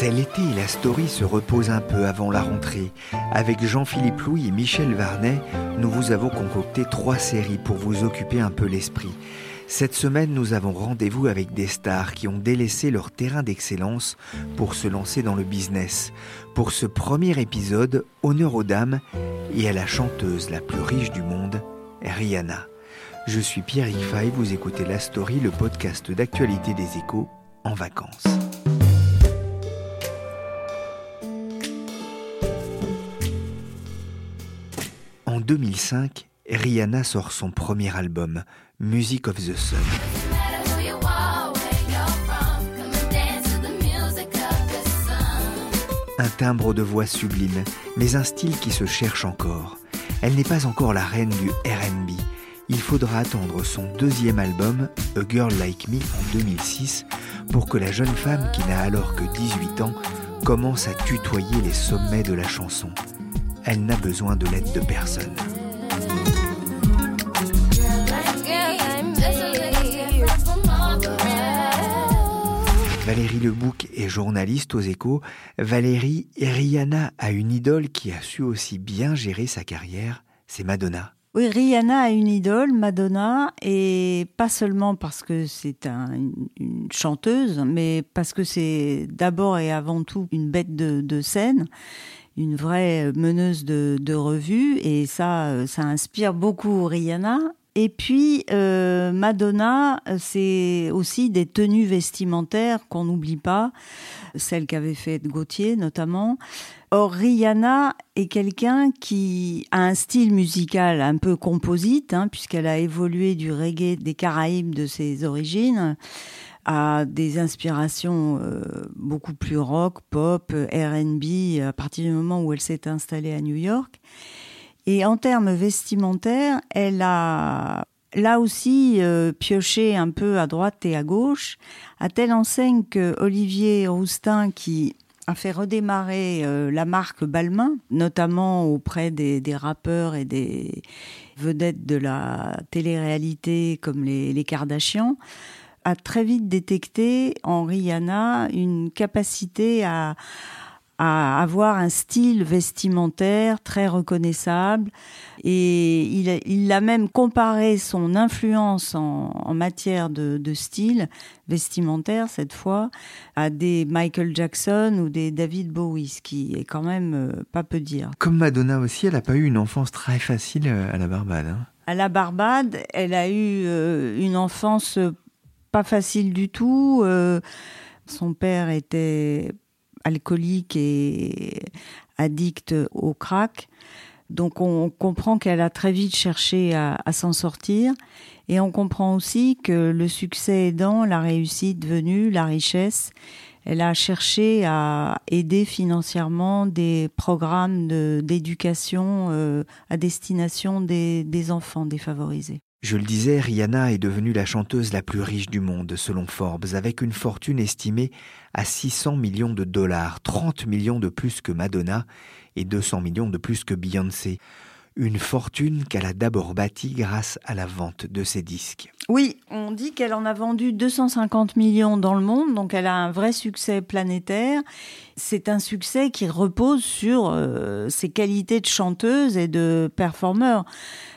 C'est l'été et la story se repose un peu avant la rentrée. Avec Jean-Philippe Louis et Michel Varnet, nous vous avons concocté trois séries pour vous occuper un peu l'esprit. Cette semaine, nous avons rendez-vous avec des stars qui ont délaissé leur terrain d'excellence pour se lancer dans le business. Pour ce premier épisode, honneur aux dames et à la chanteuse la plus riche du monde, Rihanna. Je suis Pierre Fay, vous écoutez La Story, le podcast d'actualité des échos en vacances. 2005, Rihanna sort son premier album, Music of the Sun. Un timbre de voix sublime, mais un style qui se cherche encore. Elle n'est pas encore la reine du RB. Il faudra attendre son deuxième album, A Girl Like Me, en 2006, pour que la jeune femme, qui n'a alors que 18 ans, commence à tutoyer les sommets de la chanson elle n'a besoin de l'aide de personne. Valérie Lebouc est journaliste aux échos. Valérie, Rihanna a une idole qui a su aussi bien gérer sa carrière, c'est Madonna. Oui, Rihanna a une idole, Madonna, et pas seulement parce que c'est une chanteuse, mais parce que c'est d'abord et avant tout une bête de scène une vraie meneuse de, de revue et ça, euh, ça inspire beaucoup Rihanna. Et puis euh, Madonna, c'est aussi des tenues vestimentaires qu'on n'oublie pas, celles qu'avait fait Gauthier notamment. Or Rihanna est quelqu'un qui a un style musical un peu composite, hein, puisqu'elle a évolué du reggae des Caraïbes de ses origines à des inspirations euh, beaucoup plus rock, pop, RB, à partir du moment où elle s'est installée à New York. Et en termes vestimentaires, elle a là aussi euh, pioché un peu à droite et à gauche, à telle enseigne que Olivier Roustin, qui a fait redémarrer euh, la marque Balmain, notamment auprès des, rappeurs et des vedettes de la télé-réalité comme les, les Kardashians, a très vite détecté en Rihanna une capacité à, à avoir un style vestimentaire très reconnaissable et il, a même comparé son influence en, matière de, style vestimentaire cette fois à des Michael Jackson ou des David Bowie, ce qui est quand même euh, pas peu dire. Comme Madonna aussi, elle n'a pas eu une enfance très facile euh, à la Barbade. Hein. À la Barbade, elle a eu euh, une enfance pas facile du tout. Son père était alcoolique et addict au crack. Donc on comprend qu'elle a très vite cherché à, s'en sortir. Et on comprend aussi que le succès aidant, la réussite venue, la richesse, elle a cherché à aider financièrement des programmes d'éducation euh, à destination des, des enfants défavorisés. Je le disais, Rihanna est devenue la chanteuse la plus riche du monde selon Forbes, avec une fortune estimée à 600 millions de dollars, 30 millions de plus que Madonna et 200 millions de plus que Beyoncé. Une fortune qu'elle a d'abord bâtie grâce à la vente de ses disques. Oui, on dit qu'elle en a vendu 250 millions dans le monde, donc elle a un vrai succès planétaire. C'est un succès qui repose sur euh, ses qualités de chanteuse et de performeur.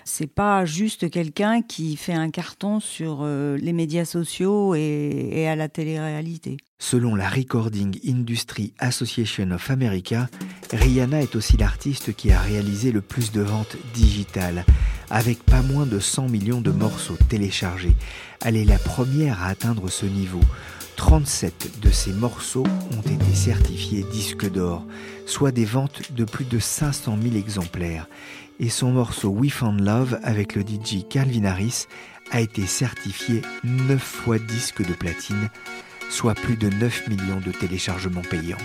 C'est pas juste quelqu'un qui fait un carton sur euh, les médias sociaux et, et à la télé-réalité. Selon la Recording Industry Association of America, Rihanna est aussi l'artiste qui a réalisé le plus de ventes digitales, avec pas moins de 100 millions de morceaux téléchargés. Elle est la première à atteindre ce niveau. 37 de ces morceaux ont été certifiés disques d'or, soit des ventes de plus de 500 000 exemplaires. Et son morceau We Found Love avec le DJ Calvin Harris a été certifié 9 fois disque de platine, soit plus de 9 millions de téléchargements payants.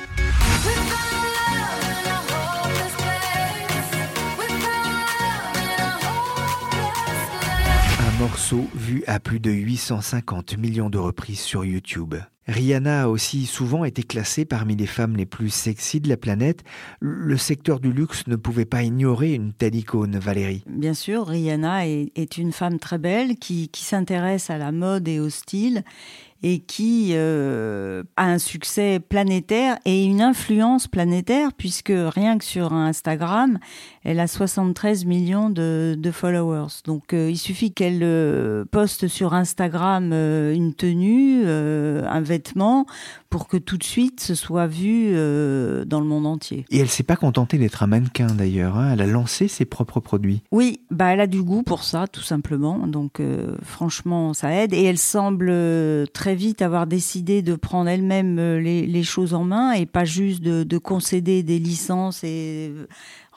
Morceau vu à plus de 850 millions de reprises sur YouTube. Rihanna a aussi souvent été classée parmi les femmes les plus sexy de la planète. Le secteur du luxe ne pouvait pas ignorer une telle icône, Valérie. Bien sûr, Rihanna est, une femme très belle qui, s'intéresse à la mode et au style et qui euh, a un succès planétaire et une influence planétaire puisque rien que sur Instagram, elle a 73 millions de, followers. Donc euh, il suffit qu'elle euh, poste sur Instagram une tenue, un vêtement pour que tout de suite ce soit vu dans le monde entier. Et elle s'est pas contentée d'être un mannequin d'ailleurs, hein. elle a lancé ses propres produits. Oui, bah elle a du goût pour ça tout simplement. Donc franchement ça aide et elle semble très vite avoir décidé de prendre elle-même euh, les, choses en main et pas juste de, concéder des licences et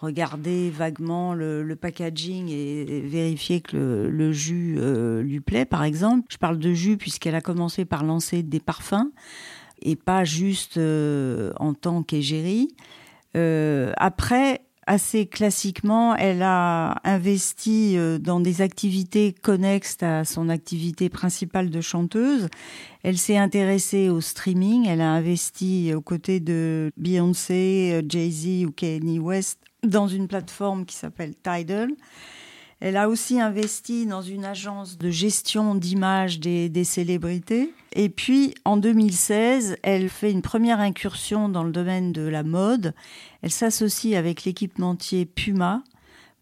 regarder vaguement le, packaging et vérifier que le, jus euh, lui plaît, par exemple. Je parle de jus puisqu'elle a commencé par lancer des parfums et pas juste euh, en tant qu'égérie. après, assez classiquement, elle a investi euh, dans des activités connexes à son activité principale de chanteuse. Elle s'est intéressée au streaming. Elle a investi aux côtés de Beyoncé, euh, Jay-Z ou Kanye West dans une plateforme qui s'appelle Tidal. Elle a aussi investi dans une agence de gestion d'images des, célébrités. Et puis, en 2016, elle fait une première incursion dans le domaine de la mode. Elle s'associe avec l'équipementier Puma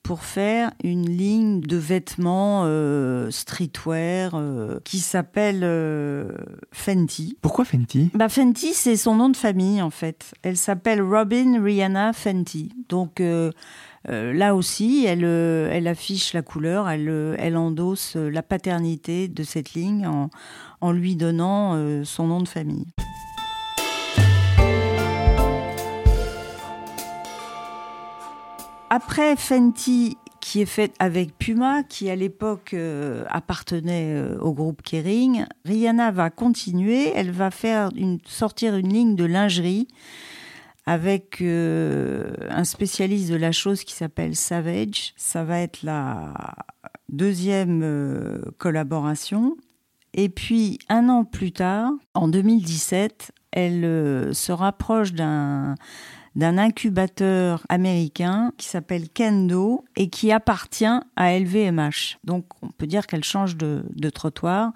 pour faire une ligne de vêtements euh, streetwear euh, qui s'appelle euh, Fenty. Pourquoi Fenty? Bah, Fenty, c'est son nom de famille en fait. Elle s'appelle Robin Rihanna Fenty. Donc là aussi, elle, elle, affiche la couleur, elle, elle, endosse la paternité de cette ligne en, en lui donnant son nom de famille. Après Fenty, qui est faite avec Puma, qui à l'époque appartenait au groupe Kering, Rihanna va continuer, elle va faire sortir une ligne de lingerie avec euh, un spécialiste de la chose qui s'appelle Savage. Ça va être la deuxième euh, collaboration. Et puis, un an plus tard, en 2017, elle euh, se rapproche d'un d'un incubateur américain qui s'appelle Kendo et qui appartient à LVMH. Donc on peut dire qu'elle change de, trottoir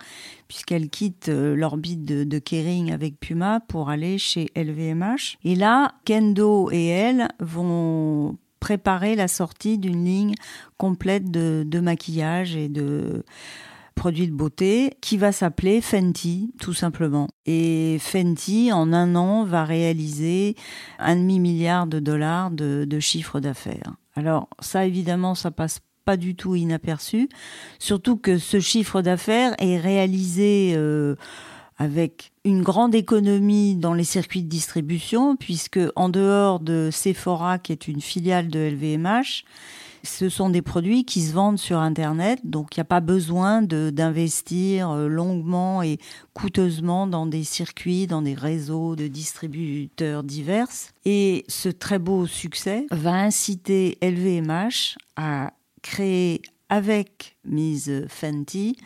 puisqu'elle quitte euh, l'orbite de, Kering avec Puma pour aller chez LVMH. Et là, Kendo et elle vont préparer la sortie d'une ligne complète de maquillage et de produit de beauté qui va s'appeler Fenty, tout simplement. Et Fenty, en un an, va réaliser un demi-milliard de dollars de, chiffre d'affaires. Alors ça, évidemment, ça passe pas du tout inaperçu, surtout que ce chiffre d'affaires est réalisé... Euh, avec une grande économie dans les circuits de distribution, puisque en dehors de Sephora, qui est une filiale de LVMH, ce sont des produits qui se vendent sur Internet, donc il n'y a pas besoin d'investir euh, longuement et coûteusement dans des circuits, dans des réseaux de distributeurs divers. Et ce très beau succès va inciter LVMH à créer avec Ms. Fenty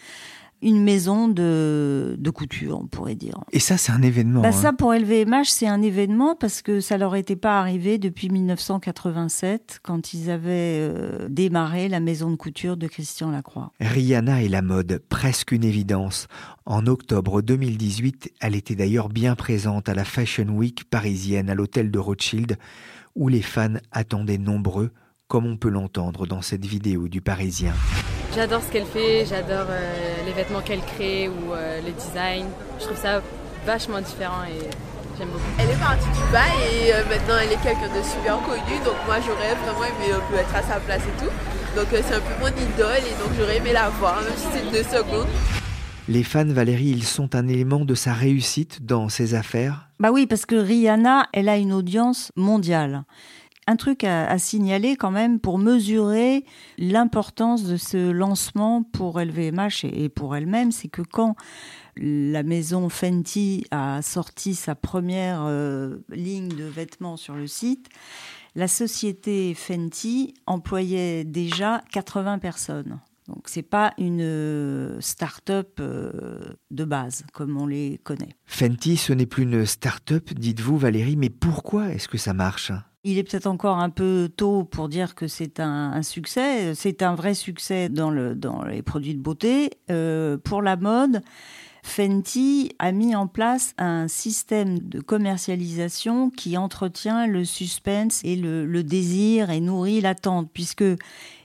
une maison de, de couture, on pourrait dire. Et ça, c'est un événement. Bah, hein. Ça, pour LVMH, c'est un événement parce que ça leur était pas arrivé depuis 1987, quand ils avaient euh, démarré la maison de couture de Christian Lacroix. Rihanna et la mode, presque une évidence. En octobre 2018, elle était d'ailleurs bien présente à la Fashion Week parisienne à l'hôtel de Rothschild, où les fans attendaient nombreux, comme on peut l'entendre dans cette vidéo du Parisien. J'adore ce qu'elle fait, j'adore euh, les vêtements qu'elle crée ou euh, le design. Je trouve ça vachement différent et j'aime beaucoup. Elle est partie du bas et euh, maintenant elle est quelqu'un de super connu. Donc moi j'aurais vraiment aimé un peu être à sa place et tout. Donc euh, c'est un peu mon idole et donc j'aurais aimé la voir, même si c'est deux secondes. Les fans, Valérie, ils sont un élément de sa réussite dans ses affaires? Bah oui, parce que Rihanna, elle a une audience mondiale. Un truc à, signaler quand même pour mesurer l'importance de ce lancement pour LVMH et, et pour elle-même, c'est que quand la maison Fenty a sorti sa première euh, ligne de vêtements sur le site, la société Fenty employait déjà 80 personnes. Donc c'est pas une euh, start-up euh, de base comme on les connaît. Fenty, ce n'est plus une start-up, dites-vous Valérie, mais pourquoi est-ce que ça marche? Il est peut-être encore un peu tôt pour dire que c'est un, succès. C'est un vrai succès dans, le, dans les produits de beauté. Euh, pour la mode, Fenty a mis en place un système de commercialisation qui entretient le suspense et le, désir et nourrit l'attente, puisque il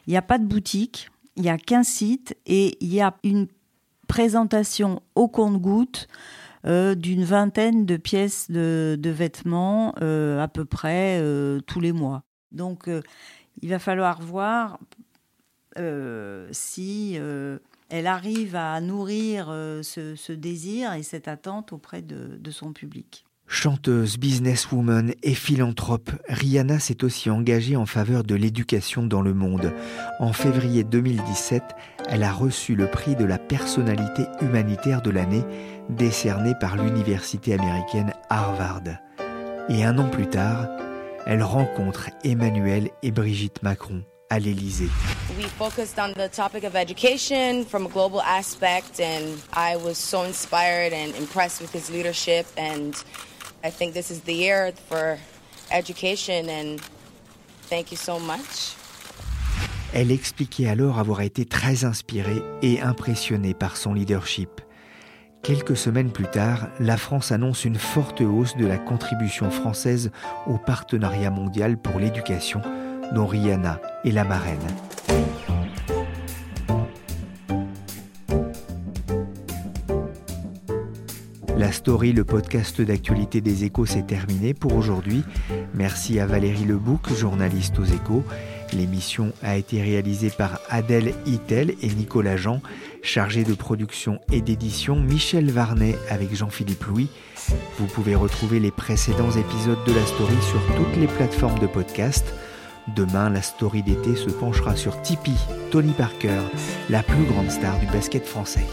n'y a pas de boutique, il n'y a qu'un site et il y a une présentation au compte-goutte euh, d'une vingtaine de pièces de, vêtements euh, à peu près euh, tous les mois. Donc il va falloir voir si elle arrive à nourrir ce, désir et cette attente auprès de son public. Chanteuse, businesswoman et philanthrope, Rihanna s'est aussi engagée en faveur de l'éducation dans le monde. En février 2017, elle a reçu le prix de la personnalité humanitaire de l'année, décerné par l'université américaine Harvard. Et un an plus tard, elle rencontre Emmanuel et Brigitte Macron à l'Élysée. We focused on the topic of education from a global aspect, and I was so inspired and impressed with his leadership. And I think this is the year for education, and thank you so much. Elle expliquait alors avoir été très inspirée et impressionnée par son leadership. Quelques semaines plus tard, la France annonce une forte hausse de la contribution française au partenariat mondial pour l'éducation, dont Rihanna est la marraine. La story, le podcast d'actualité des échos, s'est terminé pour aujourd'hui. Merci à Valérie Lebouc, journaliste aux échos. L'émission a été réalisée par Adèle Itel et Nicolas Jean, chargé de production et d'édition Michel Varnet avec Jean-Philippe Louis. Vous pouvez retrouver les précédents épisodes de la story sur toutes les plateformes de podcast. Demain, la story d'été se penchera sur Tipeee, Tony Parker, la plus grande star du basket français.